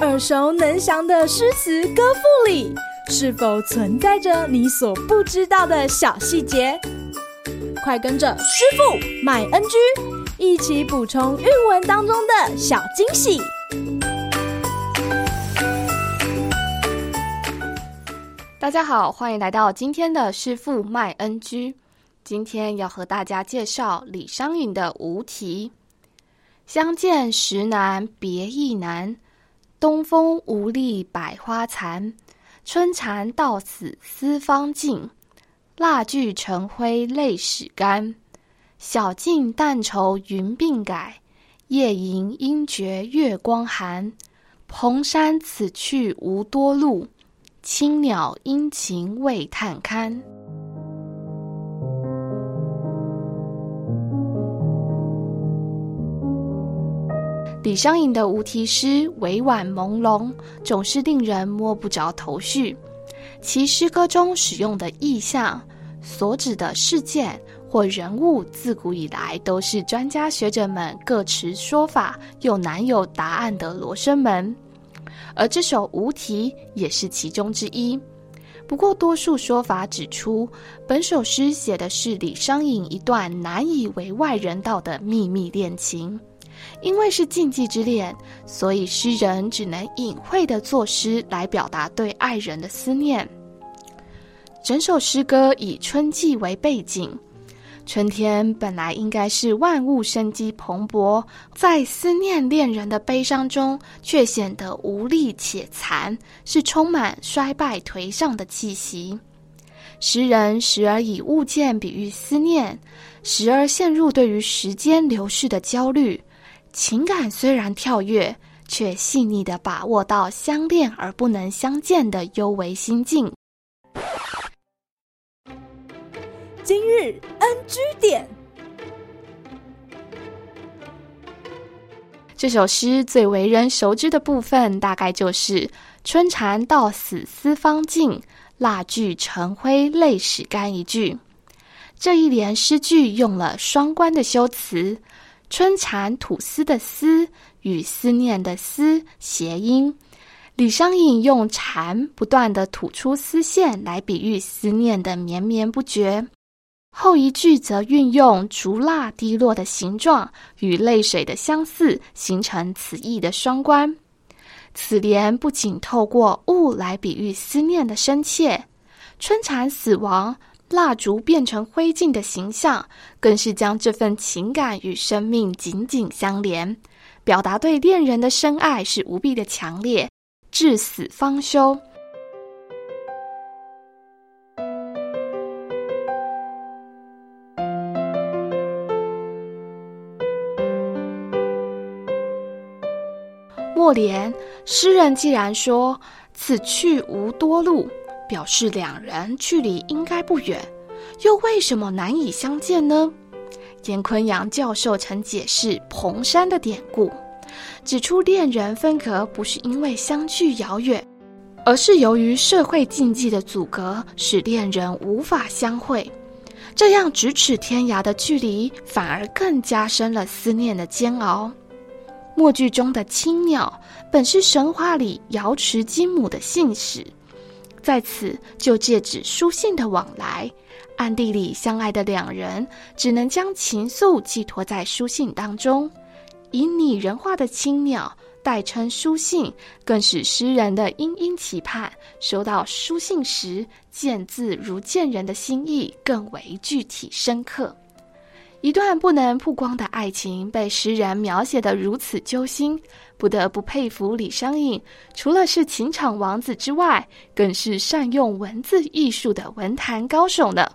耳熟能详的诗词歌赋里，是否存在着你所不知道的小细节？快跟着师傅麦恩居一起补充韵文当中的小惊喜！大家好，欢迎来到今天的师傅麦恩居。今天要和大家介绍李商隐的《无题》。相见时难别亦难，东风无力百花残。春蚕到死丝方尽，蜡炬成灰泪始干。晓镜但愁云鬓改，夜吟应觉月光寒。蓬山此去无多路，青鸟殷勤为探看。李商隐的无题诗委婉朦胧，总是令人摸不着头绪。其诗歌中使用的意象、所指的事件或人物，自古以来都是专家学者们各持说法又难有答案的罗生门。而这首《无题》也是其中之一。不过，多数说法指出，本首诗写的是李商隐一段难以为外人道的秘密恋情。因为是禁忌之恋，所以诗人只能隐晦地作诗来表达对爱人的思念。整首诗歌以春季为背景，春天本来应该是万物生机蓬勃，在思念恋人的悲伤中，却显得无力且残，是充满衰败颓丧的气息。诗人时而以物件比喻思念，时而陷入对于时间流逝的焦虑。情感虽然跳跃，却细腻的把握到相恋而不能相见的幽微心境。今日 NG 点，这首诗最为人熟知的部分，大概就是“春蚕到死丝方尽，蜡炬成灰泪始干”一句。这一联诗句用了双关的修辞。春蚕吐丝的丝与思念的思谐音，李商隐用蚕不断地吐出丝线来比喻思念的绵绵不绝。后一句则运用烛蜡滴落的形状与泪水的相似，形成此意的双关。此联不仅透过物来比喻思念的深切，春蚕死亡。蜡烛变成灰烬的形象，更是将这份情感与生命紧紧相连，表达对恋人的深爱是无比的强烈，至死方休。末联，诗人既然说“此去无多路”。表示两人距离应该不远，又为什么难以相见呢？严坤阳教授曾解释蓬山的典故，指出恋人分隔不是因为相距遥远，而是由于社会禁忌的阻隔，使恋人无法相会。这样咫尺天涯的距离，反而更加深了思念的煎熬。末句中的青鸟，本是神话里瑶池金母的信使。在此，就借指书信的往来，暗地里相爱的两人，只能将情愫寄托在书信当中。以拟人化的青鸟代称书信，更使诗人的殷殷期盼，收到书信时见字如见人的心意更为具体深刻。一段不能曝光的爱情，被诗人描写的如此揪心，不得不佩服李商隐。除了是情场王子之外，更是善用文字艺术的文坛高手呢。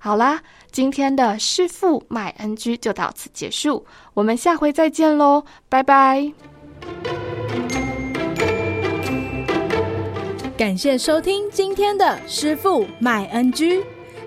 好啦，今天的师傅麦恩居就到此结束，我们下回再见喽，拜拜。感谢收听今天的师傅麦恩居。